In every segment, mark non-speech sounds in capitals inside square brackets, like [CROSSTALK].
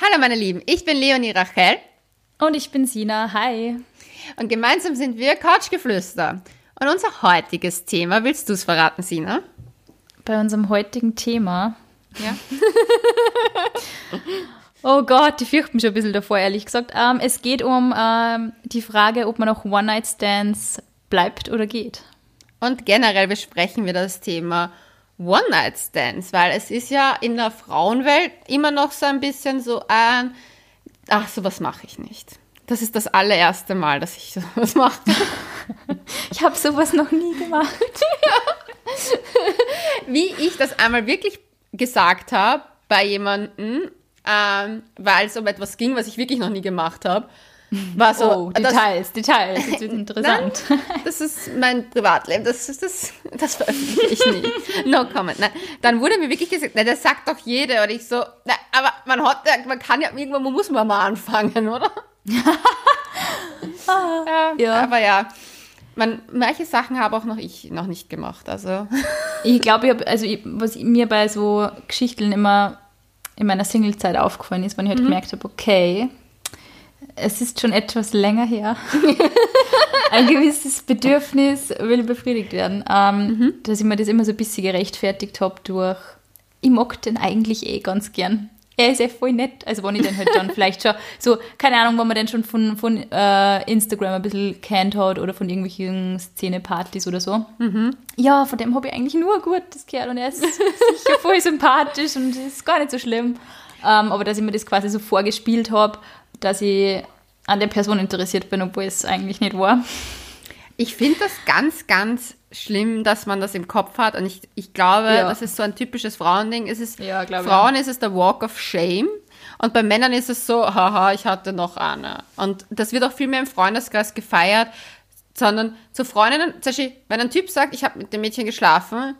Hallo meine Lieben, ich bin Leonie Rachel. Und ich bin Sina. Hi. Und gemeinsam sind wir Couchgeflüster. Und unser heutiges Thema, willst du es verraten, Sina? Bei unserem heutigen Thema. Ja. [LAUGHS] oh Gott, ich fürchte mich schon ein bisschen davor, ehrlich gesagt. Ähm, es geht um ähm, die Frage, ob man auch One-Night-Stands bleibt oder geht. Und generell besprechen wir das Thema One-Night-Stands, weil es ist ja in der Frauenwelt immer noch so ein bisschen so ein, ach, sowas mache ich nicht. Das ist das allererste Mal, dass ich [LAUGHS] sowas mache. [LAUGHS] ich habe sowas noch nie gemacht. Wie ich das einmal wirklich gesagt habe bei jemandem, ähm, weil es um etwas ging, was ich wirklich noch nie gemacht habe. War so, oh, Details, das, Details, das [LAUGHS] wird interessant. Nein, das ist mein Privatleben, das, das, das, das veröffentliche ich nie. [LAUGHS] No comment. Nein. Dann wurde mir wirklich gesagt, na, das sagt doch jeder. Und ich so, na, aber man hat, man kann ja irgendwann, man muss mal anfangen, oder? [LAUGHS] ja, ja, Aber ja, man, manche Sachen habe auch noch ich noch nicht gemacht. Also. Ich glaube, also ich, was mir bei so Geschichten immer in meiner Singlezeit aufgefallen ist, wenn ich halt mhm. gemerkt habe, okay, es ist schon etwas länger her. [LAUGHS] ein gewisses Bedürfnis will befriedigt werden. Ähm, mhm. Dass ich mir das immer so ein bisschen gerechtfertigt habe durch, ich mag den eigentlich eh ganz gern. Er ist ja voll nett. Also wenn ich den halt dann vielleicht schon, so, keine Ahnung, wenn man den schon von, von äh, Instagram ein bisschen kennt hat oder von irgendwelchen Szenepartys oder so. Mhm. Ja, von dem habe ich eigentlich nur ein gutes gehört und er ist sicher voll sympathisch und ist gar nicht so schlimm. Ähm, aber dass ich mir das quasi so vorgespielt habe, dass ich an der Person interessiert bin, obwohl es eigentlich nicht war. Ich finde das ganz, ganz schlimm, dass man das im Kopf hat. Und ich, ich glaube, ja. das ist so ein typisches Frauending. Es ist, ja, Frauen ja. ist es der Walk of Shame. Und bei Männern ist es so, haha, ich hatte noch eine. Und das wird auch viel mehr im Freundeskreis gefeiert, sondern zu Freundinnen, zum Beispiel, wenn ein Typ sagt, ich habe mit dem Mädchen geschlafen,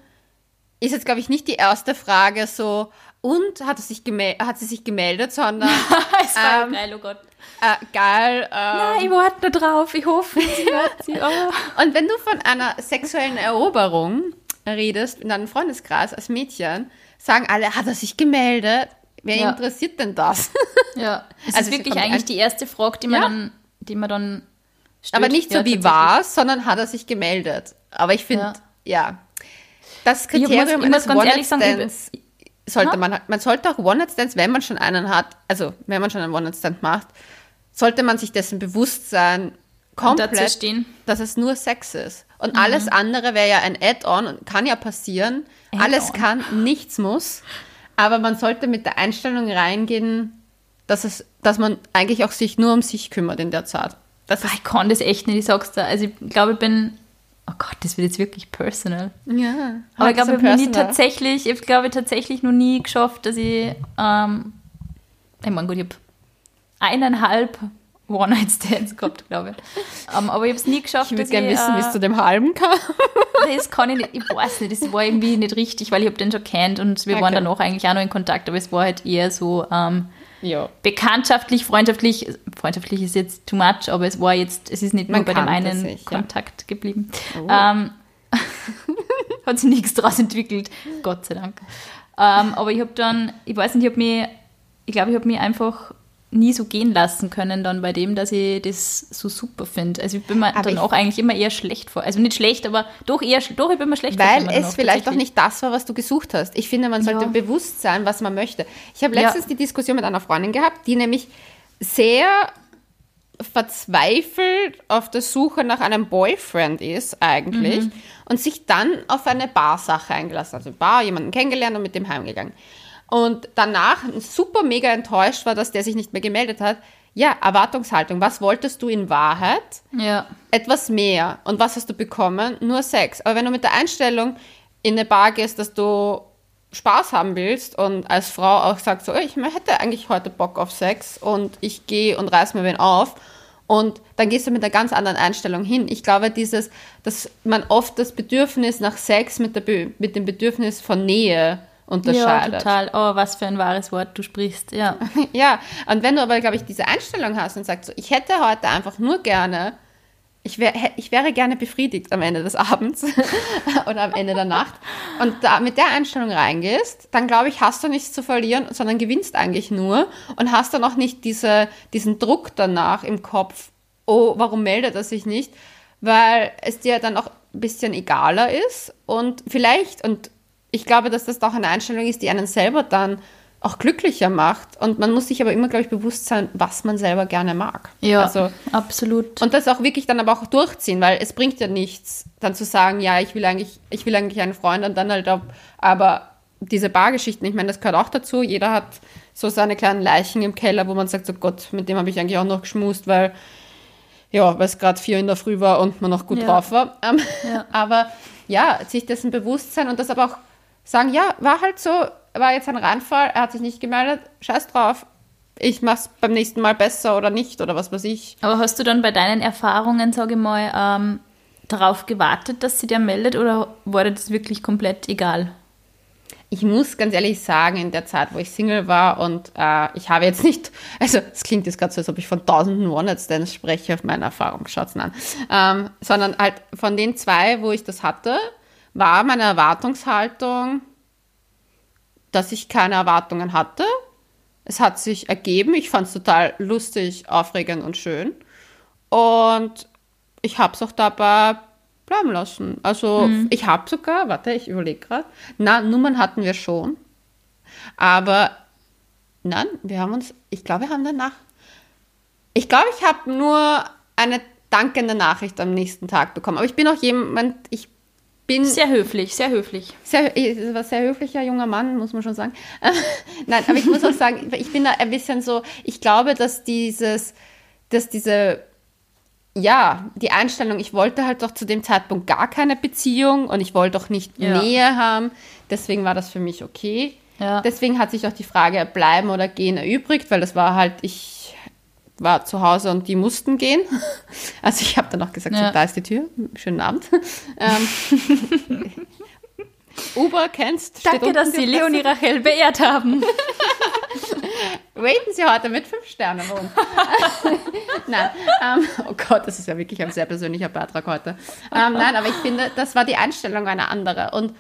ist jetzt, glaube ich, nicht die erste Frage so, und hat, sich hat sie sich gemeldet, sondern. [LAUGHS] es war ähm, geil, oh Gott. Äh, geil. Ähm, Nein, ich warte drauf, ich hoffe, sie hört sie. [LAUGHS] Oh. Und wenn du von einer sexuellen Eroberung redest in deinem Freundeskreis als Mädchen, sagen alle, hat er sich gemeldet? Wer ja. interessiert denn das? Ja, [LAUGHS] es also ist wirklich eigentlich die erste Frage, die man ja. dann, die man dann stellt. Aber nicht so, ja, wie war es, sondern hat er sich gemeldet. Aber ich finde, ja. ja. das Kriterium ich muss, ich muss ganz ehrlich sagen, sollte man, man sollte auch One-Night-Stands, wenn man schon einen hat, also wenn man schon einen One-Night-Stand macht, sollte man sich dessen bewusst sein, komplett, dass es nur Sex ist. Und mhm. alles andere wäre ja ein Add-on und kann ja passieren. Alles kann, nichts muss. Aber man sollte mit der Einstellung reingehen, dass, es, dass man eigentlich auch sich nur um sich kümmert in der Zeit. Das ich kann das echt nicht, ich sag's da. Also ich glaube, ich bin oh Gott, das wird jetzt wirklich personal. Ja. Aber ich glaube, ich habe nie tatsächlich, ich glaube tatsächlich noch nie geschafft, dass ich, ähm, ich meine, gut, ich habe eineinhalb One-Night-Stands gehabt, glaube ich. Um, ähm, aber ich habe es nie geschafft, ich würde gerne wissen, wie es äh, zu dem halben kam. das kann ich nicht, ich weiß nicht, das war irgendwie nicht richtig, weil ich habe den schon kennt und wir okay. waren danach eigentlich auch noch in Kontakt, aber es war halt eher so, ähm, ja. Bekanntschaftlich, freundschaftlich, freundschaftlich ist jetzt too much, aber es war jetzt, es ist nicht Man nur bei dem einen sich, Kontakt ja. geblieben. Oh. Ähm, [LAUGHS] hat sich nichts daraus entwickelt, Gott sei Dank. Ähm, aber ich habe dann, ich weiß nicht, ich habe mich, ich glaube, ich habe mich einfach nie so gehen lassen können dann bei dem, dass ich das so super finde. Also ich bin mir aber dann auch eigentlich immer eher schlecht vor. Also nicht schlecht, aber doch eher, doch, ich bin mir schlecht Weil vor, es vielleicht auch nicht das war, was du gesucht hast. Ich finde, man sollte ja. bewusst sein, was man möchte. Ich habe letztens ja. die Diskussion mit einer Freundin gehabt, die nämlich sehr verzweifelt auf der Suche nach einem Boyfriend ist eigentlich mhm. und sich dann auf eine Barsache eingelassen, also Bar, jemanden kennengelernt und mit dem heimgegangen und danach super mega enttäuscht war, dass der sich nicht mehr gemeldet hat. Ja, Erwartungshaltung. Was wolltest du in Wahrheit? Ja. Etwas mehr. Und was hast du bekommen? Nur Sex. Aber wenn du mit der Einstellung in eine Bar gehst, dass du Spaß haben willst und als Frau auch sagst, so, ich hätte eigentlich heute Bock auf Sex und ich gehe und reiß mir wen auf und dann gehst du mit einer ganz anderen Einstellung hin. Ich glaube, dieses, dass man oft das Bedürfnis nach Sex mit, der, mit dem Bedürfnis von Nähe unterscheidet. Ja, total. Oh, was für ein wahres Wort du sprichst, ja. [LAUGHS] ja, und wenn du aber, glaube ich, diese Einstellung hast und sagst, so, ich hätte heute einfach nur gerne, ich, wär, ich wäre gerne befriedigt am Ende des Abends [LAUGHS] oder am Ende der Nacht. Und da mit der Einstellung reingehst, dann glaube ich, hast du nichts zu verlieren, sondern gewinnst eigentlich nur und hast dann auch nicht diese, diesen Druck danach im Kopf, oh, warum meldet er sich nicht? Weil es dir dann auch ein bisschen egaler ist und vielleicht, und ich glaube, dass das doch eine Einstellung ist, die einen selber dann auch glücklicher macht. Und man muss sich aber immer, glaube ich, bewusst sein, was man selber gerne mag. Ja, also, absolut. Und das auch wirklich dann aber auch durchziehen, weil es bringt ja nichts, dann zu sagen, ja, ich will eigentlich, ich will eigentlich einen Freund und dann halt auch, aber diese Bargeschichten, ich meine, das gehört auch dazu. Jeder hat so seine kleinen Leichen im Keller, wo man sagt, so Gott, mit dem habe ich eigentlich auch noch geschmust, weil ja, weil es gerade vier in der Früh war und man noch gut ja. drauf war. Ähm, ja. [LAUGHS] Aber ja, sich dessen bewusst sein und das aber auch sagen, ja, war halt so, war jetzt ein Reinfall, er hat sich nicht gemeldet, scheiß drauf. Ich mach's beim nächsten Mal besser oder nicht oder was weiß ich. Aber hast du dann bei deinen Erfahrungen, sage ich mal, ähm, darauf gewartet, dass sie dir meldet oder war dir das wirklich komplett egal? Ich muss ganz ehrlich sagen, in der Zeit, wo ich Single war und äh, ich habe jetzt nicht, [LAUGHS] also es klingt jetzt gerade so, als ob ich von tausenden One-Night-Stands spreche, auf meine Erfahrung, schaut's an, ähm, sondern halt von den zwei, wo ich das hatte, war meine Erwartungshaltung, dass ich keine Erwartungen hatte. Es hat sich ergeben. Ich fand es total lustig, aufregend und schön. Und ich habe es auch dabei bleiben lassen. Also mhm. ich habe sogar, warte, ich überlege gerade, na, Nummern hatten wir schon. Aber nein, wir haben uns, ich glaube, wir haben danach, ich glaube, ich habe nur eine dankende Nachricht am nächsten Tag bekommen. Aber ich bin auch jemand, ich bin. Sehr höflich, sehr höflich. Sehr, war sehr höflicher junger Mann, muss man schon sagen. [LAUGHS] Nein, aber ich muss auch sagen, ich bin da ein bisschen so, ich glaube, dass dieses, dass diese, ja, die Einstellung, ich wollte halt doch zu dem Zeitpunkt gar keine Beziehung und ich wollte auch nicht ja. Nähe haben. Deswegen war das für mich okay. Ja. Deswegen hat sich auch die Frage bleiben oder gehen erübrigt, weil das war halt, ich war zu Hause und die mussten gehen. [LAUGHS] Also ich habe dann auch gesagt, ja. so, da ist die Tür. Schönen Abend. [LAUGHS] Ähm, [LAUGHS] Uber kennst. Danke, dass Sie Leonie Rachel beehrt haben. Raten Sie heute mit fünf Sternen um. nein, ähm, oh Gott, das ist ja wirklich ein sehr persönlicher Beitrag heute. Ähm, nein, aber ich finde, das war die Einstellung eine andere. Und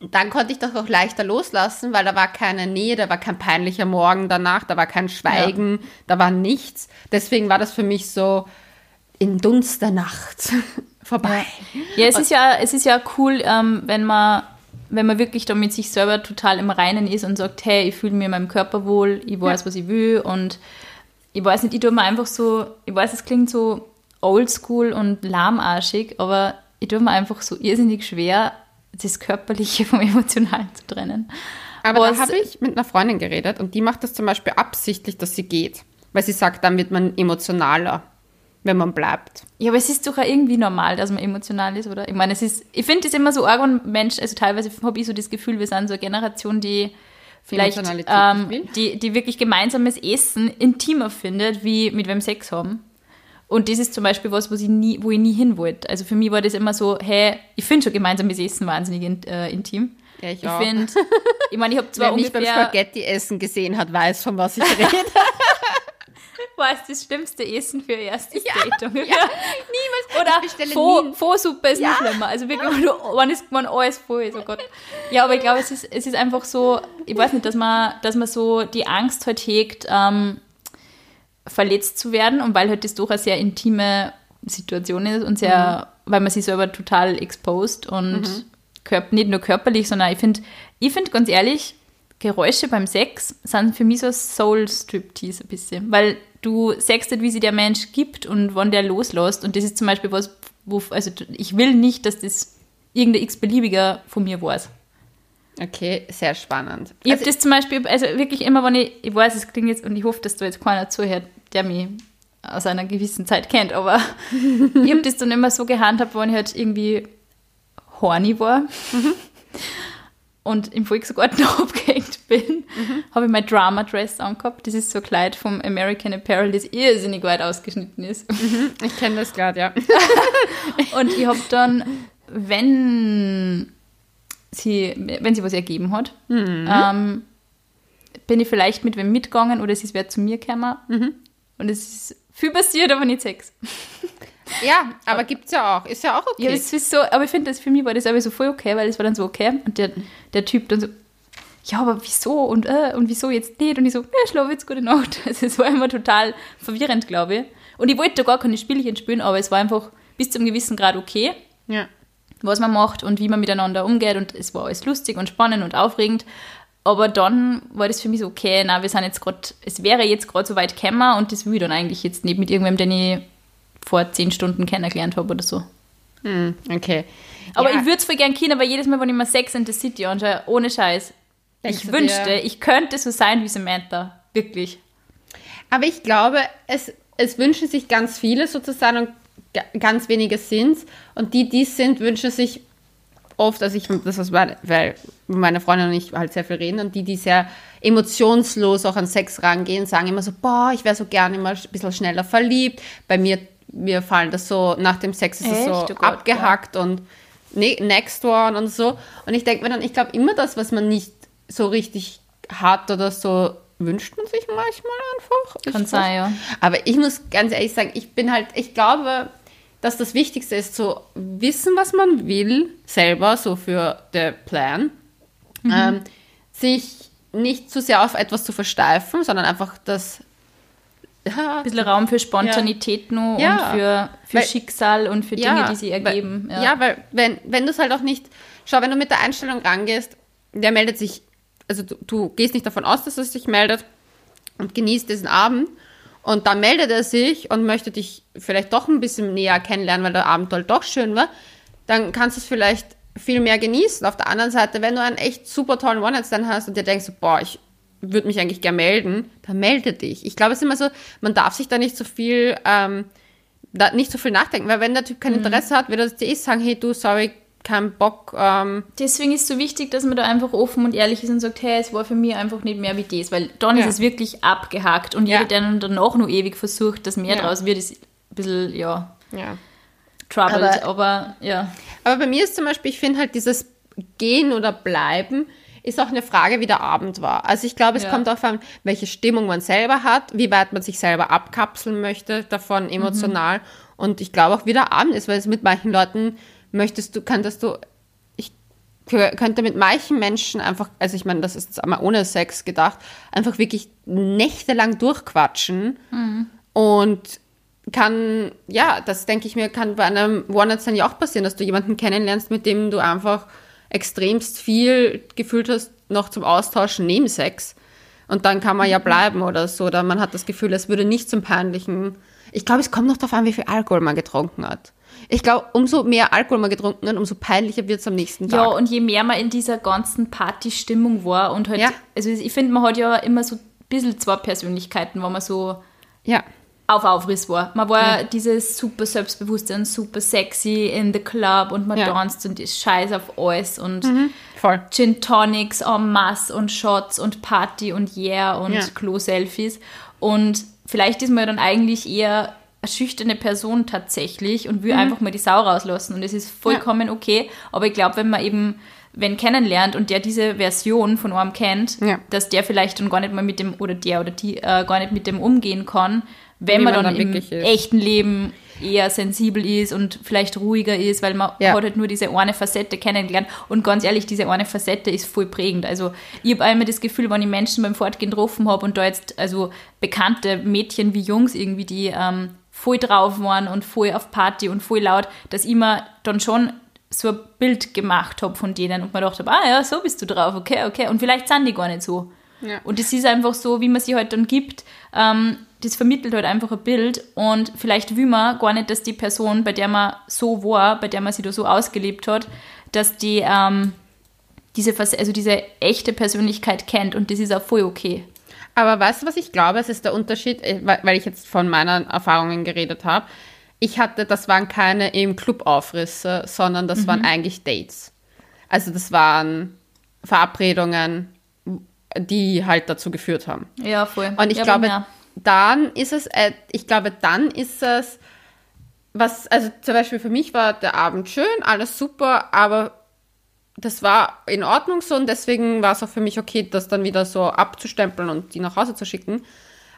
dann konnte ich das auch leichter loslassen, weil da war keine Nähe, da war kein peinlicher Morgen danach, da war kein Schweigen, ja. da war nichts. Deswegen war das für mich so in Dunst der Nacht [LAUGHS] vorbei. Ja, es ist ja, es ist ja cool, ähm, wenn man wenn man wirklich damit sich selber total im Reinen ist und sagt, hey, ich fühle mich in meinem Körper wohl, ich weiß, ja. was ich will und ich weiß nicht, ich tue mir einfach so, ich weiß, es klingt so oldschool und lahmarschig, aber ich tue mir einfach so irrsinnig schwer, das Körperliche [LAUGHS] vom Emotionalen zu trennen. Aber Was, da habe ich mit einer Freundin geredet und die macht das zum Beispiel absichtlich, dass sie geht. Weil sie sagt, dann wird man emotionaler, wenn man bleibt. Ja, aber es ist doch auch irgendwie normal, dass man emotional ist, oder? Ich meine, es ist, ich finde es immer so arg und Mensch, also teilweise habe ich so das Gefühl, wir sind so eine Generation, die vielleicht, ähm, die, die wirklich gemeinsames Essen intimer findet, wie mit wem Sex haben. Und das ist zum Beispiel was, was ich nie, wo ich nie hin wollte. Also für mich war das immer so, hey, ich finde schon gemeinsames Essen wahnsinnig in, äh, intim. Ja, ich, ich finde, [LAUGHS] ich meine, ich habe zwar Wer mich beim Spaghetti-Essen gesehen hat, weiß, von was ich rede. [LAUGHS] [LAUGHS] war es das schlimmste Essen für erstes ja, Dating. Ja, niemals. Oder Faux, Faux-Suppe ist ja. noch schlimmer. Also wirklich, wann ist man alles voll ist, oh Gott. Ja, aber ich glaube, es ist, es ist einfach so, ich weiß nicht, dass man, dass man so die Angst halt hegt, ähm, verletzt zu werden und weil halt das doch eine sehr intime Situation ist und sehr, mhm. weil man sich selber total exposed und mhm. Körp nicht nur körperlich, sondern ich finde, ich finde ganz ehrlich, Geräusche beim Sex sind für mich so Soul-Striptease ein bisschen, weil du sagst halt, wie sich der Mensch gibt und wann der loslässt und das ist zum Beispiel was, wo, also ich will nicht, dass das irgendein x-beliebiger von mir weiß. Okay, sehr spannend. Ich also habe das zum Beispiel, also wirklich immer, wenn ich, ich weiß, es klingt jetzt, und ich hoffe, dass du jetzt keiner zuhört, der mich aus einer gewissen Zeit kennt, aber [LAUGHS] ich habe das dann immer so gehandhabt, wenn ich halt irgendwie horny war mhm. und im Volksgarten [LAUGHS] abgehängt bin, mhm. habe ich mein Drama Dress angehabt. Das ist so ein Kleid vom American Apparel, das irrsinnig weit ausgeschnitten ist. Mhm. Ich kenne das gerade, ja. [LAUGHS] und ich habe dann, wenn sie, wenn sie was ergeben hat, mhm. ähm, bin ich vielleicht mit wem mitgegangen oder es ist wer zu mir gekommen. Mhm. Und es ist viel passiert, aber nicht Sex. [LAUGHS] Ja, aber gibt es ja auch. Ist ja auch okay. Ja, es ist so, aber ich finde, für mich war das aber so voll okay, weil es war dann so okay. Und der, der Typ dann so, ja, aber wieso und, äh, und wieso jetzt nicht? Und ich so, ja, schlafe jetzt gute Nacht. [LAUGHS] Also es war immer total verwirrend, glaube ich. Und ich wollte gar keine Spielchen spielen, aber es war einfach bis zum gewissen Grad okay. Ja. Was man macht und wie man miteinander umgeht. Und es war alles lustig und spannend und aufregend. Aber dann war das für mich so, okay, na, wir sind jetzt gerade, es wäre jetzt gerade so weit gekommen und das will ich dann eigentlich jetzt nicht mit irgendwem, den ich vor zehn Stunden kennengelernt habe oder so. Hm, okay. Aber ja. ich würde es voll gern kennen, weil jedes Mal, wenn ich mir Sex in the City anschaue, ohne Scheiß, Denkst ich wünschte, ich könnte so sein wie Samantha. Wirklich. Aber ich glaube, es, es wünschen sich ganz viele sozusagen und ganz wenige sind Und die, die es sind, wünschen sich oft, also ich, das ist, weil meine Freundin und ich halt sehr viel reden und die, die sehr emotionslos auch an Sex rangehen, sagen immer so, boah, ich wäre so gerne immer ein bisschen schneller verliebt. Bei mir, mir fallen das so, nach dem Sex ist es so oh abgehackt ja. und ne, next one und so. Und ich denke mir dann, ich glaube immer das, was man nicht so richtig hat oder so, wünscht man sich manchmal einfach. Kann sein, ja. Aber ich muss ganz ehrlich sagen, ich bin halt, ich glaube, dass das Wichtigste ist, zu wissen, was man will, selber, so für den Plan. Mhm. Ähm, sich nicht zu sehr auf etwas zu versteifen, sondern einfach das. Ja, ein bisschen Raum für Spontanität ja. nur ja. und für, für weil, Schicksal und für Dinge, die sie ergeben. Weil, ja. weil wenn, wenn du es halt auch nicht. Schau, wenn du mit der Einstellung rangehst, der meldet sich. Also du, du gehst nicht davon aus, dass er sich meldet und genießt diesen Abend und dann meldet er sich und möchte dich vielleicht doch ein bisschen näher kennenlernen, weil der Abend halt doch schön war, dann kannst du es vielleicht viel mehr genießen. Auf der anderen Seite, wenn du einen echt super tollen One-Night-Stand hast und dir denkst, boah, ich würde mich eigentlich gerne melden, dann melde dich. Ich glaube, es ist immer so, man darf sich da nicht so viel, ähm, da nicht so viel nachdenken, weil wenn der Typ kein mhm. Interesse hat, wird er dir eh sagen, hey du, sorry, keinen Bock. Ähm. Deswegen ist es so wichtig, dass man da einfach offen und ehrlich ist und sagt, hey, es war für mich einfach nicht mehr wie das, weil dann ja. ist es wirklich abgehakt und jeder, der dann danach noch ewig versucht, dass mehr ja. draus wird, ist ein bisschen, ja, ja. troubled, aber, aber, ja. Aber bei mir ist zum Beispiel, ich finde halt dieses Gehen oder Bleiben ist auch eine Frage, wie der Abend war. Also ich glaube, es ja. kommt darauf an, welche Stimmung man selber hat, wie weit man sich selber abkapseln möchte davon mhm. emotional mhm. und ich glaube auch, wie der Abend ist, weil es mit manchen Leuten möchtest du, könntest du, ich könnte mit manchen Menschen einfach, also ich meine, das ist jetzt einmal ohne Sex gedacht, einfach wirklich nächtelang durchquatschen mhm. und kann, ja, das denke ich mir, kann bei einem One-Night-Stand ja auch passieren, dass du jemanden kennenlernst, mit dem du einfach extremst viel gefühlt hast, noch zum Austauschen neben Sex. Und dann kann man ja mhm. bleiben oder so. Oder man hat das Gefühl, es würde nicht zum peinlichen. Ich glaube, es kommt noch darauf an, wie viel Alkohol man getrunken hat. Ich glaube, umso mehr Alkohol man getrunken hat, umso peinlicher wird es am nächsten Tag. Ja, und je mehr man in dieser ganzen Partystimmung war und halt, ja. also ich finde, man hat ja immer so ein bisschen zwei Persönlichkeiten, wo man so ja. auf Aufriss war. Man war ja. dieses super Selbstbewusstsein, super sexy in the club und man ja. tanzt und ist scheiß auf alles und mhm. Voll. Gin Tonics en masse und Shots und Party und Yeah und ja. Klo-Selfies. Und vielleicht ist man dann eigentlich eher eine schüchterne Person tatsächlich und will mhm. einfach mal die Sau rauslassen und es ist vollkommen ja. okay. Aber ich glaube, wenn man eben wenn kennenlernt und der diese Version von einem kennt, ja. dass der vielleicht dann gar nicht mal mit dem oder der oder die äh, gar nicht mit dem umgehen kann, wenn man, man dann, dann im echten Leben eher sensibel ist und vielleicht ruhiger ist, weil man ja. hat halt nur diese eine Facette kennengelernt. Und ganz ehrlich, diese eine Facette ist voll prägend. Also ich habe einmal das Gefühl, wenn ich Menschen beim Fortgehen getroffen habe und da jetzt also bekannte Mädchen wie Jungs irgendwie, die ähm, voll drauf waren und voll auf Party und voll laut, dass ich mir dann schon so ein Bild gemacht habe von denen und mir gedacht habe, ah ja, so bist du drauf, okay, okay. Und vielleicht sind die gar nicht so. Ja. Und es ist einfach so, wie man sie halt dann gibt, ähm, das vermittelt halt einfach ein Bild und vielleicht will man gar nicht, dass die Person, bei der man so war, bei der man sich da so ausgelebt hat, dass die ähm, diese, also diese echte Persönlichkeit kennt und das ist auch voll okay. Aber weißt du, was ich glaube? Es ist der Unterschied, äh, weil ich jetzt von meinen Erfahrungen geredet habe. Ich hatte, das waren keine im Club-Aufrisse, sondern das mhm. waren eigentlich Dates. Also das waren Verabredungen, die halt dazu geführt haben. Ja, voll. Und ich ja, glaube, dann ist es, äh, ich glaube, dann ist es, was, also zum Beispiel für mich war der Abend schön, alles super, aber das war in Ordnung so und deswegen war es auch für mich okay, das dann wieder so abzustempeln und die nach Hause zu schicken.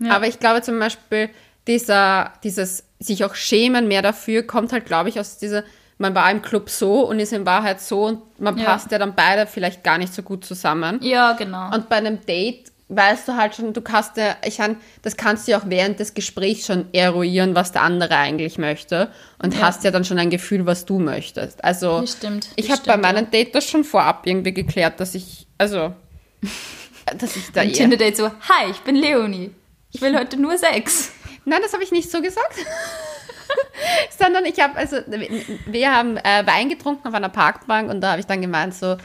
Ja. Aber ich glaube zum Beispiel, dieser, dieses sich auch schämen mehr dafür, kommt halt, glaube ich, aus dieser, man war im Club so und ist in Wahrheit so und man ja. passt ja dann beide vielleicht gar nicht so gut zusammen. Ja, genau. Und bei einem Date weißt du halt schon, du kannst ja, ich meine, das kannst du ja auch während des Gesprächs schon eruieren, was der andere eigentlich möchte und ja. hast ja dann schon ein Gefühl, was du möchtest. Also, das stimmt, das ich habe bei meinem ja. Date das schon vorab irgendwie geklärt, dass ich, also, [LAUGHS] dass ich da Ein Tinder-Date so, hi, ich bin Leonie. Ich will heute nur Sex. Nein, das habe ich nicht so gesagt. [LAUGHS] Sondern ich habe, also, wir haben äh, Wein getrunken auf einer Parkbank und da habe ich dann gemeint, so,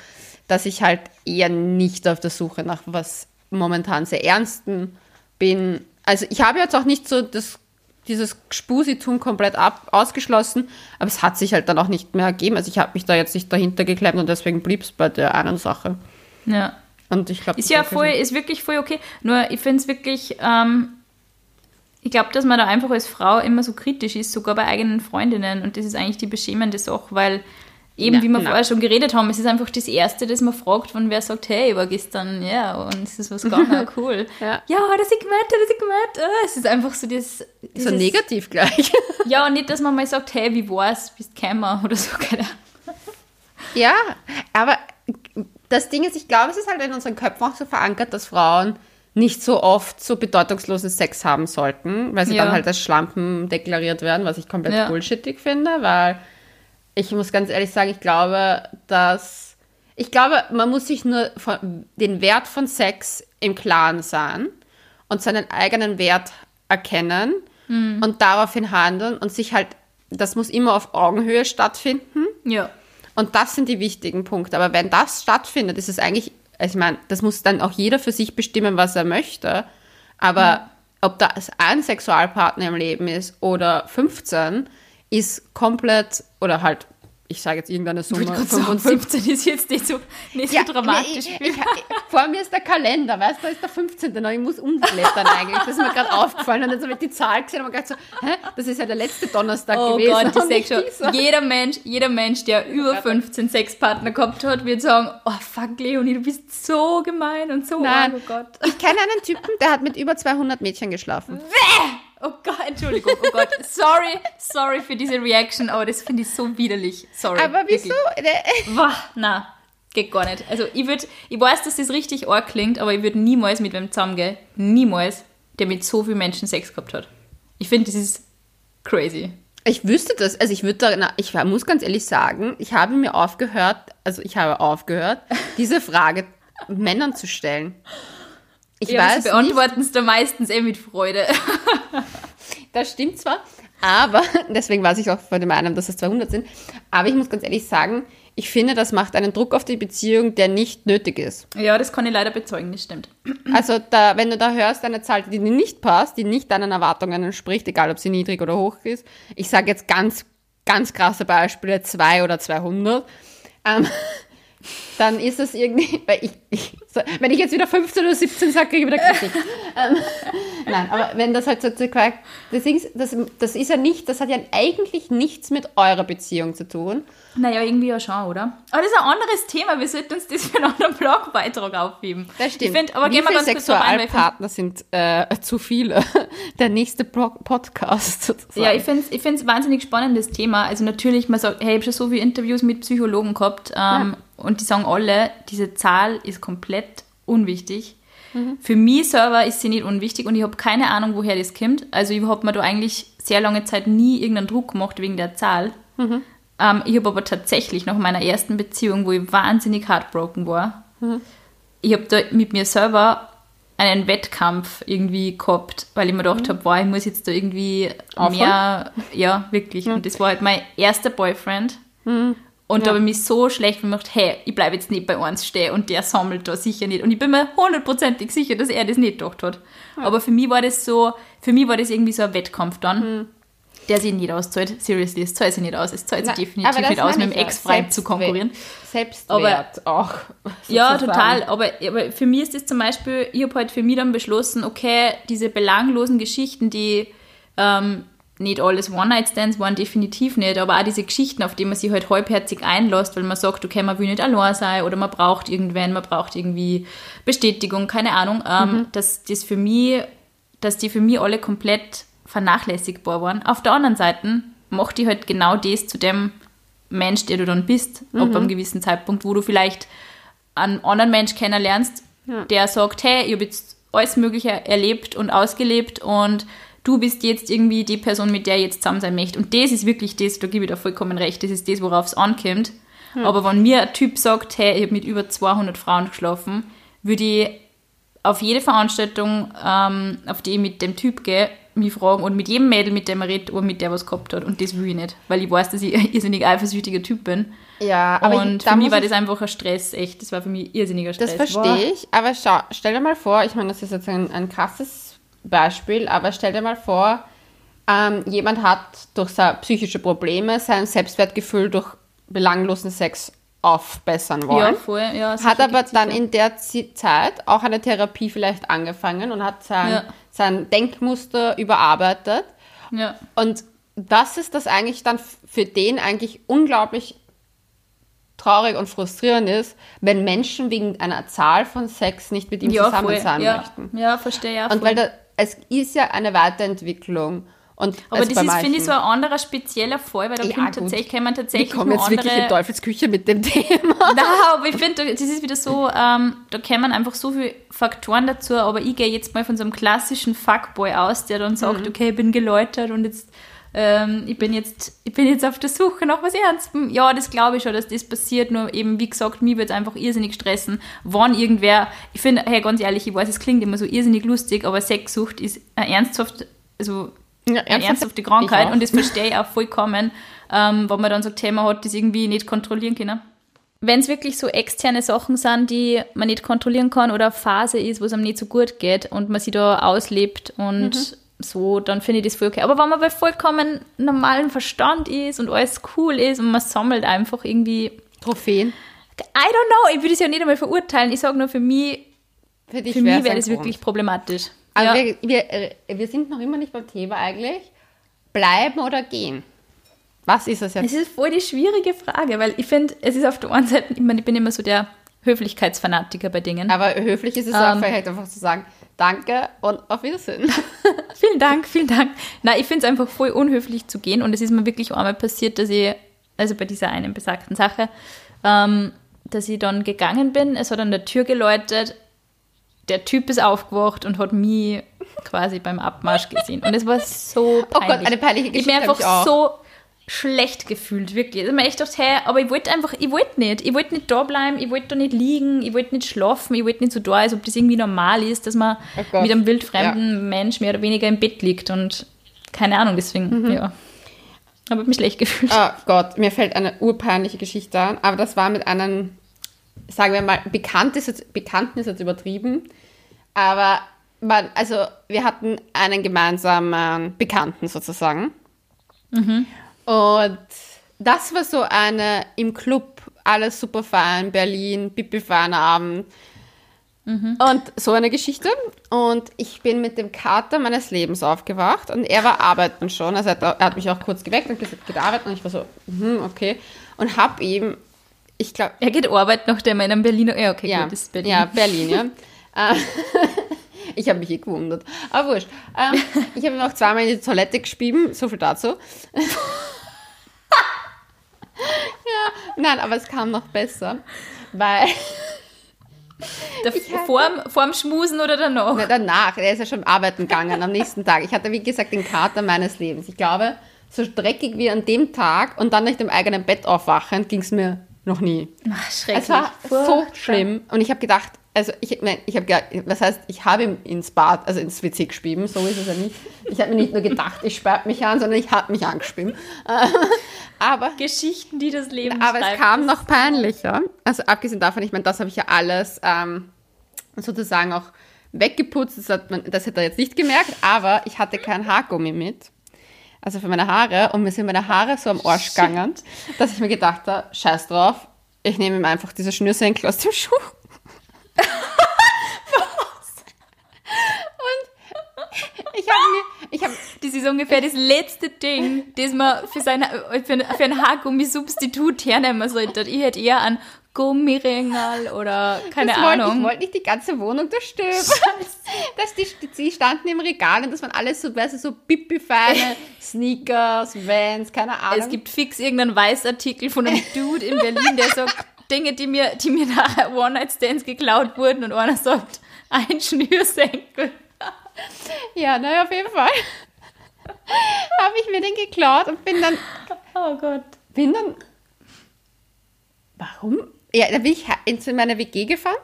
dass ich halt eher nicht auf der Suche nach was momentan sehr ernsten bin. Also ich habe jetzt auch nicht so das, dieses Spusitum komplett ab, ausgeschlossen, aber es hat sich halt dann auch nicht mehr ergeben. Also ich habe mich da jetzt nicht dahinter geklemmt und deswegen blieb es bei der einen Sache. Ja. Und ich glaube, ist ja voll, ist wirklich voll okay. Nur ich finde es wirklich, ähm, ich glaube, dass man da einfach als Frau immer so kritisch ist, sogar bei eigenen Freundinnen. Und das ist eigentlich die beschämende Sache, weil eben, na, wie wir na. vorher schon geredet haben, es ist einfach das Erste, das man fragt, wenn wer sagt, hey, war gestern, ja, und es ist was [LAUGHS] ganz cool. ja. ja, das ich gemerkt, das ich gemerkt. Ah, es ist einfach so das... So negativ gleich. [LAUGHS] ja, und nicht, dass man mal sagt, hey, wie war's, bist kämmer [LAUGHS] oder so, keine Ja, aber das Ding ist, ich glaube, es ist halt in unseren Köpfen auch so verankert, dass Frauen nicht so oft so bedeutungslosen Sex haben sollten, weil sie ja. dann halt als Schlampen deklariert werden, was ich komplett ja. bullshittig finde, weil ich muss ganz ehrlich sagen, ich glaube, dass ich glaube, man muss sich nur von, den Wert von Sex im Klaren sein und seinen eigenen Wert erkennen mhm. und daraufhin handeln und sich halt, das muss immer auf Augenhöhe stattfinden. Ja. Und das sind die wichtigen Punkte. Aber wenn das stattfindet, ist es eigentlich, ich meine, das muss dann auch jeder für sich bestimmen, was er möchte. Aber mhm. ob das ein Sexualpartner im Leben ist oder 15, ist komplett, oder halt, ich sage jetzt irgendeine Summe. 15 ist jetzt nicht so, nicht ja, so dramatisch. Nee, ich, ich, vor mir ist der Kalender, weißt du, da ist der 15. noch, ich muss umblättern eigentlich. Das ist mir gerade aufgefallen. Und dann habe ich die Zahl gesehen und mir gedacht so, hä, das ist ja der letzte Donnerstag oh gewesen. Oh Gott, ich [LAUGHS] sag schon, jeder Mensch, jeder Mensch, der über 15 Sexpartner gehabt hat, wird sagen, oh fuck, Leonie, du bist so gemein und so, Nein, oh Gott. Ich kenne einen Typen, der hat mit über 200 Mädchen geschlafen. Bäh! Oh Gott, Entschuldigung, oh Gott. Sorry, sorry für diese Reaction, aber das finde ich so widerlich. Sorry. Aber wieso? Wah, na, geht gar nicht. Also ich würde, ich weiß, dass das richtig arg klingt, aber ich würde niemals mit wem zusammengehen, niemals, der mit so vielen Menschen Sex gehabt hat. Ich finde, das ist crazy. Ich wüsste das, also ich würde da, ich muss ganz ehrlich sagen, ich habe mir aufgehört, also ich habe aufgehört, [LAUGHS] diese Frage Männern zu stellen. Ich ja, weiß sie beantworten es da meistens eh mit Freude. [LAUGHS] das stimmt zwar, aber [LAUGHS] deswegen weiß ich auch von dem einen, dass es 200 sind. Aber ich muss ganz ehrlich sagen, ich finde, das macht einen Druck auf die Beziehung, der nicht nötig ist. Ja, das kann ich leider bezeugen, das stimmt. [CLEARS THROAT] Also, da, wenn du da hörst, eine Zahl, die dir nicht passt, die nicht deinen Erwartungen entspricht, egal ob sie niedrig oder hoch ist, ich sage jetzt ganz, ganz krasse Beispiele, 2 oder 200, ähm, [LAUGHS] dann ist es irgendwie, weil ich, ich so, wenn ich jetzt wieder 15 oder 17 sage, kriege ich wieder Kritik. ähm, [LAUGHS] nein, aber wenn das halt so, das ist, das, das ist ja nicht, das hat ja eigentlich nichts mit eurer Beziehung zu tun. Naja, irgendwie ja schon, oder? Aber das ist ein anderes Thema, wir sollten uns das für einen anderen Blogbeitrag aufheben. Das stimmt. Ich find, aber Wie viele Sexualpartner sind äh, zu viele? [LAUGHS] Der nächste Podcast sozusagen. Ja, ich finde es ich find's wahnsinnig spannendes Thema. Also natürlich, man sagt, hey, ich habe schon so viele Interviews mit Psychologen gehabt ähm, ja. Und die sagen alle, diese Zahl ist komplett unwichtig. Mhm. Für mich selber ist sie nicht unwichtig und ich habe keine Ahnung, woher das kommt. Also ich habe mir da eigentlich sehr lange Zeit nie irgendeinen Druck gemacht wegen der Zahl. Mhm. Ähm, ich habe aber tatsächlich nach meiner ersten Beziehung, wo ich wahnsinnig heartbroken war, mhm. ich habe da mit mir selber einen Wettkampf irgendwie gehabt, weil ich mir gedacht mhm. habe, wow, ich muss jetzt da irgendwie Aufhören? mehr, ja, wirklich. Mhm. Und das war halt mein erster Boyfriend. Und ja. da habe ich mich so schlecht gemacht, hey, ich bleibe jetzt nicht bei uns stehen und der sammelt da sicher nicht. Und ich bin mir hundertprozentig sicher, dass er das nicht gedacht hat. Ja. Aber für mich war das so, für mich war das irgendwie so ein Wettkampf dann. Mhm der sich nicht auszahlt. Seriously, es zahlt sich nicht aus. Es zahlt sich definitiv nicht aus, mit dem Ex-Freund zu konkurrieren. Selbstwert aber, auch. Ja, total. Aber, aber für mich ist das zum Beispiel, ich habe halt für mich dann beschlossen, okay, diese belanglosen Geschichten, die ähm, nicht alles One-Night-Stands waren, definitiv nicht, aber auch diese Geschichten, auf die man sich halt halbherzig einlässt, weil man sagt, okay, man will nicht allein sein oder man braucht irgendwen, man braucht irgendwie Bestätigung, keine Ahnung, ähm, mhm. dass das für mich, dass die für mich alle komplett vernachlässigbar waren. Auf der anderen Seite macht die halt genau das zu dem Mensch, der du dann bist, mhm. ab einem gewissen Zeitpunkt, wo du vielleicht einen anderen Mensch kennenlernst, ja. der sagt, hey, ich habe jetzt alles Mögliche erlebt und ausgelebt und du bist jetzt irgendwie die Person, mit der ich jetzt zusammen sein möchte. Und das ist wirklich das, da gebe ich dir vollkommen recht, das ist das, worauf es ankommt. Hm. Aber wenn mir ein Typ sagt, hey, ich habe mit über 200 Frauen geschlafen, würde ich auf jede Veranstaltung, ähm, auf die ich mit dem Typ gehe, mich fragen und mit jedem Mädel, mit dem er redet, oder mit der was gehabt hat. Und das will ich nicht, weil ich weiß, dass ich [LAUGHS] ein irrsinnig eifersüchtiger Typ bin. Ja, aber und ich, für mich war das einfach ein Stress, echt. Das war für mich irrsinniger Stress. Das verstehe ich, aber schau, stell dir mal vor, ich meine, das ist jetzt ein, ein krasses Beispiel, aber stell dir mal vor, ähm, jemand hat durch seine psychische Probleme sein Selbstwertgefühl durch belanglosen Sex aufbessern wollen. Ja, voll. Ja, hat aber dann in der Zeit auch eine Therapie vielleicht angefangen und hat sein, ja. sein Denkmuster überarbeitet. Ja. Und das ist das eigentlich dann für den eigentlich unglaublich traurig und frustrierend ist, wenn Menschen wegen einer Zahl von Sex nicht mit ihm ja, zusammen voll. sein ja. möchten. Ja, verstehe ja. Und weil da, es ist ja eine Weiterentwicklung. Und aber das ist, finde ich, so ein anderer spezieller Fall, weil da ja, kommt tatsächlich, kann man tatsächlich Wir kommen jetzt andere... wirklich in Teufelsküche mit dem [LAUGHS] Thema. Nein, aber ich finde, das ist wieder so, ähm, da kommen einfach so viele Faktoren dazu, aber ich gehe jetzt mal von so einem klassischen Fuckboy aus, der dann sagt, mhm. okay, ich bin geläutert und jetzt ähm, ich, bin jetzt, ich bin jetzt auf der Suche nach was Ernstem. Ja, das glaube ich schon, dass das passiert, nur eben, wie gesagt, mir wird es einfach irrsinnig stressen, wann irgendwer, ich finde, hey, ganz ehrlich, ich weiß, es klingt immer so irrsinnig lustig, aber Sexsucht ist ein ernsthaft, also ja, eine ernsthafte Krankheit und das verstehe ich auch vollkommen, ähm, wenn man dann so Thema hat, das irgendwie nicht kontrollieren kann. Wenn es wirklich so externe Sachen sind, die man nicht kontrollieren kann oder eine Phase ist, wo es einem nicht so gut geht und man sich da auslebt und mhm. So, dann finde ich das voll okay. Aber wenn man bei vollkommen normalen Verstand ist und alles cool ist und man sammelt einfach irgendwie Trophäen. I don't know, ich würde es ja nicht einmal verurteilen. Ich sage nur, für mich, für, für mich wäre das wirklich problematisch. Aber ja. wir, wir, äh, wir sind noch immer nicht beim Thema eigentlich. Bleiben oder gehen? Was ist das jetzt? Es ist voll die schwierige Frage, weil ich finde, es ist auf der einen Seite, ich, meine, ich bin immer so der Höflichkeitsfanatiker bei Dingen. Aber höflich ist es ähm, auch vielleicht einfach zu sagen, danke und auf Wiedersehen. [LAUGHS] vielen Dank, vielen Dank. Nein, ich finde es einfach voll unhöflich zu gehen und es ist mir wirklich einmal passiert, dass ich, also bei dieser einen besagten Sache, ähm, dass ich dann gegangen bin, es hat an der Tür geläutet, der Typ ist aufgewacht und hat mich quasi beim Abmarsch gesehen. Und es war so peinlich. Oh Gott, eine peinliche Geschichte. Ich bin einfach so schlecht gefühlt, wirklich. Ich habe mir echt gedacht, hey, aber ich wollte einfach, ich wollte nicht. Ich wollte nicht da bleiben, ich wollte da nicht liegen, ich wollte nicht schlafen, ich wollte nicht so da, als ob das irgendwie normal ist, dass man oh mit einem wildfremden ja. Mensch mehr oder weniger im Bett liegt und keine Ahnung, deswegen, mhm. ja. Aber mich schlecht gefühlt. Oh Gott, mir fällt eine urpeinliche Geschichte an, aber das war mit einem sagen wir mal, bekannt ist jetzt, Bekannten ist jetzt übertrieben, aber man, also wir hatten einen gemeinsamen Bekannten sozusagen. Mhm. Und das war so eine im Club, alles super fein, Berlin, pipi Abend. Mhm. Und so eine Geschichte. Und ich bin mit dem Kater meines Lebens aufgewacht und er war arbeiten schon. Also er hat, mich auch kurz geweckt und gesagt, geht arbeiten. Und ich war so, mhm, okay. Und habe ihm ich glaube. Er geht arbeiten, nachdem er in einem Berliner. Ja, okay, ja, gut, ist Berlin. Ja, Berlin, ja. Äh, [LAUGHS] ich habe mich eh gewundert. Aber wurscht. Ähm, [LAUGHS] ich habe noch zweimal in die Toilette gespieben, so viel dazu. [LAUGHS] ja, nein, aber es kam noch besser, weil. Der, vorm, vorm Schmusen oder danach? Na, danach. Er ist ja schon arbeiten gegangen am nächsten Tag. Ich hatte, wie gesagt, den Kater meines Lebens. Ich glaube, so dreckig wie an dem Tag und dann nach dem eigenen Bett aufwachen, ging es mir noch nie. Ach, schrecklich. Es war so schlimm. Und ich habe gedacht, also ich, nein, ich habe was heißt, ich habe ihm ins Bad, also ins WC gespieben, so ist es ja nicht. Ich habe mir nicht nur gedacht, ich sperrt mich an, sondern ich habe mich angespieben. [LAUGHS] aber Geschichten, die das Leben Aber es kam noch peinlicher. Also abgesehen davon, ich meine, das habe ich ja alles ähm, sozusagen auch weggeputzt. Das hat, man, das hat er jetzt nicht gemerkt, aber ich hatte kein Haargummi mit also für meine Haare, und mir sind meine Haare so am Arsch gegangen, dass ich mir gedacht habe, scheiß drauf, ich nehme ihm einfach diese Schnürsenkel aus dem Schuh. und ich habe mir, ich habe, das ist ungefähr das letzte Ding, das man für, seine, für, ein, für ein Haargummi-Substitut hernehmen sollte. Ich hätte eher einen Gummiringel oder keine das Ahnung. Wollte, ich wollte nicht die ganze Wohnung zerstören. dass die, die standen im Regal und das waren alles so, weißt du, so pipi-feine [LAUGHS] Sneakers, Vans, keine Ahnung. Es gibt fix irgendeinen Weißartikel von einem Dude in Berlin, der sagt, Dinge, die mir, die mir nachher One-Night-Stands geklaut wurden und einer sagt, ein Schnürsenkel. [LAUGHS] Ja, naja, auf jeden Fall [LAUGHS] habe ich mir den geklaut und bin dann. Oh Gott. Bin dann. Warum? Ja, da bin ich in meine WG gefahren.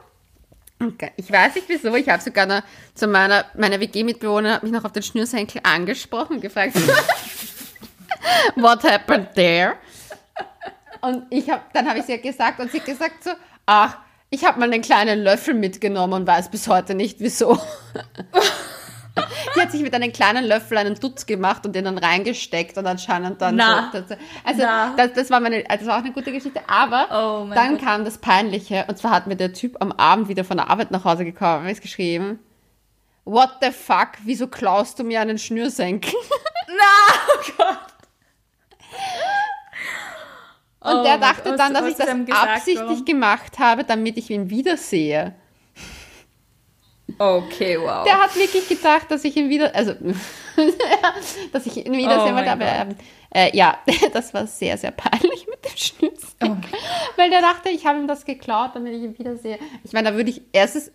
Ich weiß nicht wieso, ich habe sogar noch zu meiner, meiner WG-Mitbewohner mich noch auf den Schnürsenkel angesprochen und gefragt, [LAUGHS] what happened there? Und ich hab, dann habe ich sie gesagt und sie hat gesagt so, ach, ich habe mal einen kleinen Löffel mitgenommen und weiß bis heute nicht wieso. Die hat sich mit einem kleinen Löffel einen Dutz gemacht und den dann reingesteckt und anscheinend dann Na. so. Also das, das, war meine, also das war auch eine gute Geschichte. Aber oh dann Gott. kam das Peinliche und zwar hat mir der Typ am Abend wieder von der Arbeit nach Hause gekommen, ist geschrieben. What the fuck? Wieso klaust du mir einen Schnürsenkel? [LAUGHS] Na, oh Gott. Und oh, der dachte dann, dass ich das absichtlich warum? gemacht habe, damit ich ihn wiedersehe. Okay, wow. Der hat wirklich gedacht, dass ich ihn wieder, also, [LAUGHS] dass ich ihn wiedersehen oh wollte, aber ähm, äh, ja, [LAUGHS] das war sehr, sehr peinlich mit dem Schnitz. Oh Weil der dachte, ich habe ihm das geklaut, damit ich ihn wiedersehe. Ich meine, da würde ich erstes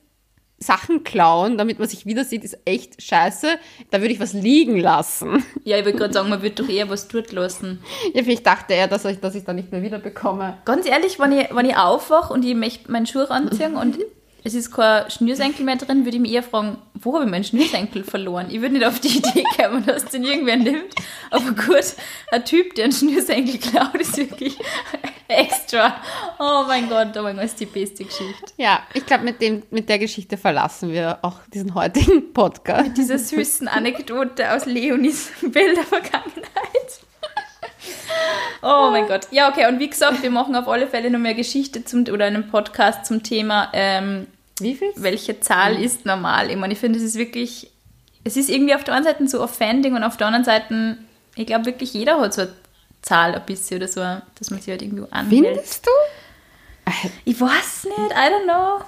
Sachen klauen, damit man sich wieder sieht, ist echt scheiße. Da würde ich was liegen lassen. Ja, ich würde gerade sagen, man würde doch eher was dort lassen. Ja, vielleicht dachte er, dass ich, dass ich da nicht mehr wieder bekomme. Ganz ehrlich, wenn ich, wenn ich aufwache und ich möchte meinen Schuh anziehen und [LAUGHS] es ist kein Schnürsenkel mehr drin, würde ich mich eher fragen, wo habe ich meinen Schnürsenkel verloren? Ich würde nicht auf die Idee kommen, [LAUGHS] dass den irgendwer nimmt. Aber gut, ein Typ, der einen Schnürsenkel klaut, ist wirklich extra. Oh mein Gott, oh mein Gott, ist die beste Geschichte. Ja, ich glaube, mit, mit der Geschichte verlassen wir auch diesen heutigen Podcast. Mit dieser süßen Anekdote aus Leonis Bildervergangenheit. Oh mein Gott. Ja, okay. Und wie gesagt, wir machen auf alle Fälle noch mehr Geschichte zum, oder einen Podcast zum Thema, ähm, wie viel? welche Zahl mhm. ist normal. Ich meine, ich finde, es ist wirklich, es ist irgendwie auf der einen Seite so offending und auf der anderen Seite, ich glaube wirklich jeder hat so eine Zahl ein bisschen oder so, dass man sich halt irgendwie anhält. Findest du? Ich weiß nicht, I don't know.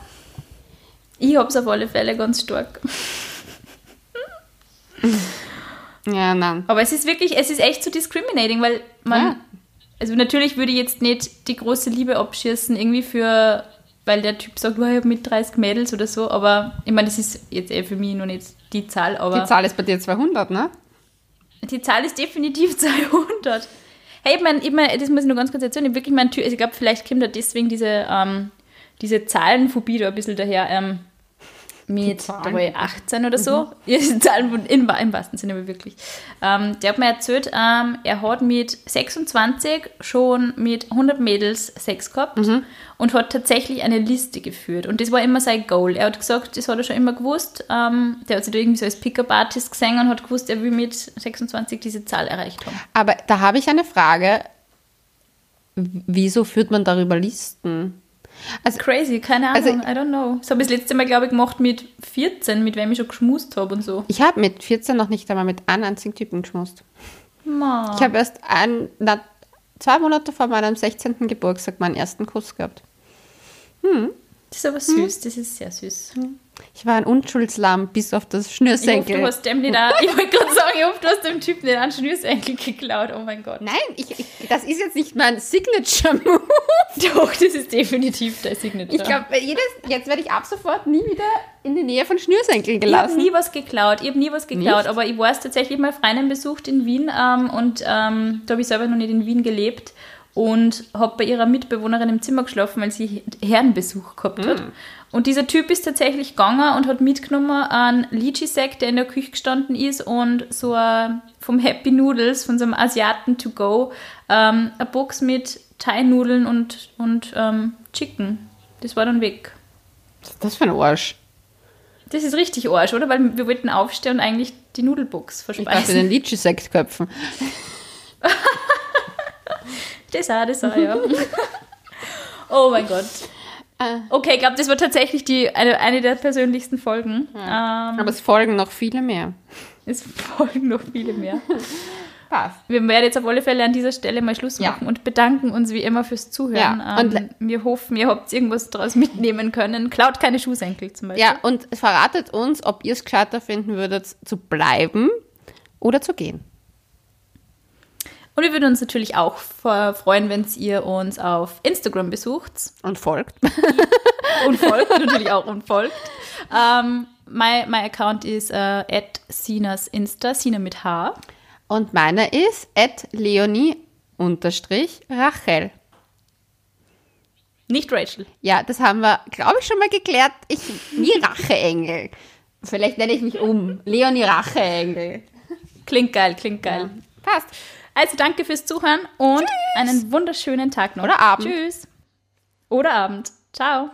Ich habe es auf alle Fälle ganz stark. Ja, nein. Aber es ist wirklich, es ist echt so discriminating, weil man, ja. Also natürlich würde ich jetzt nicht die große Liebe abschießen, irgendwie für, weil der Typ sagt, oh, ich habe mit 30 Mädels oder so, aber ich meine, das ist jetzt eh für mich noch nicht die Zahl, aber. Die Zahl ist bei dir 200, ne? Die Zahl ist definitiv [LAUGHS] 200. Hey, ich meine, ich mein, das muss ich nur ganz kurz erzählen, ich wirklich mein, also ich glaube, vielleicht kommt da deswegen diese, ähm, diese Zahlenphobie da ein bisschen daher. Ähm, mit, da war ich 18 oder so. Mhm. [LAUGHS] Ja, Zahlen in, im wahrsten Sinne wirklich. Ähm, der hat mir erzählt, ähm, er hat mit 26 schon mit 100 Mädels Sex gehabt mhm. und hat tatsächlich eine Liste geführt. Und das war immer sein Goal. Er hat gesagt, das hat er schon immer gewusst. Ähm, der hat sich da irgendwie so als Pickup-Artist gesehen und hat gewusst, er will mit 26 diese Zahl erreicht haben. Aber da habe ich eine Frage. Wieso führt man darüber Listen? Also, Crazy, keine Ahnung, also, I don't know. Das habe ich das letzte Mal, glaube ich, gemacht mit 14, mit wem ich schon geschmust habe und so. Ich habe mit 14 noch nicht einmal mit einem einzigen Typen geschmust. Ma. Ich habe erst ein, na, zwei Monate vor meinem 16. Geburtstag meinen ersten Kuss gehabt. Hm. Das ist aber süß, hm. das ist sehr süß. Hm. Ich war ein Unschuldslamm bis auf das Schnürsenkel. Ich hoffe, du hast dem nicht auch, [LAUGHS] ich wollte gerade sagen, ich hoffe, du hast dem Typen einen Schnürsenkel geklaut. Oh mein Gott. Nein, ich, ich, das ist jetzt nicht mein Signature-Move. [LAUGHS] Doch, das ist definitiv dein Signature. Ich glaube, jetzt werde ich ab sofort nie wieder in die Nähe von Schnürsenkeln gelassen. Ich habe nie was geklaut. Ich habe nie was geklaut, nicht? aber ich war es tatsächlich mal Freundin besucht in Wien ähm, und ähm, da habe ich selber noch nicht in Wien gelebt und habe bei ihrer Mitbewohnerin im Zimmer geschlafen, weil sie Herrenbesuch gehabt hat. Mm. Und dieser Typ ist tatsächlich gegangen und hat mitgenommen einen Lychee-Sack, der in der Küche gestanden ist und so ein, vom Happy Noodles, von so einem Asiaten to go, ähm, eine Box mit Thai-Nudeln und, und ähm, Chicken. Das war dann weg. Was ist das für ein Arsch? Das ist richtig Arsch, oder? Weil wir wollten aufstehen und eigentlich die Nudelbox verspeisen. Ich dachte, den Lychee-Sack köpfen. Das auch, das auch, ja. [LAUGHS] oh mein Gott. Ah. Okay, ich glaube, das war tatsächlich die, eine, eine der persönlichsten Folgen. Ja. Ähm, Aber es folgen noch viele mehr. Es folgen noch viele mehr. [LAUGHS] passt. Wir werden jetzt auf alle Fälle an dieser Stelle mal Schluss machen ja. und bedanken uns wie immer fürs Zuhören. Ja. Und ähm, wir hoffen, ihr habt irgendwas daraus mitnehmen können. Klaut keine Schuhsenkel zum Beispiel. Ja, und verratet uns, ob ihr es gescheiter finden würdet, zu bleiben oder zu gehen. Und wir würden uns natürlich auch freuen, wenn ihr uns auf Instagram besucht. Und folgt. [LAUGHS] und folgt, natürlich auch und folgt. Ähm, my, my account ist uh, at Sinas Insta, Sina mit H. Und meiner ist at Leonie unterstrich Rachel. Nicht Rachel. Ja, das haben wir, glaube ich, schon mal geklärt. Ich, wie Racheengel. Vielleicht nenne ich mich um. Leonie Racheengel. Klingt geil, klingt geil. Ja, passt. Also danke fürs Zuhören und Tschüss. einen wunderschönen Tag noch. Oder Abend. Tschüss. Oder Abend. Ciao.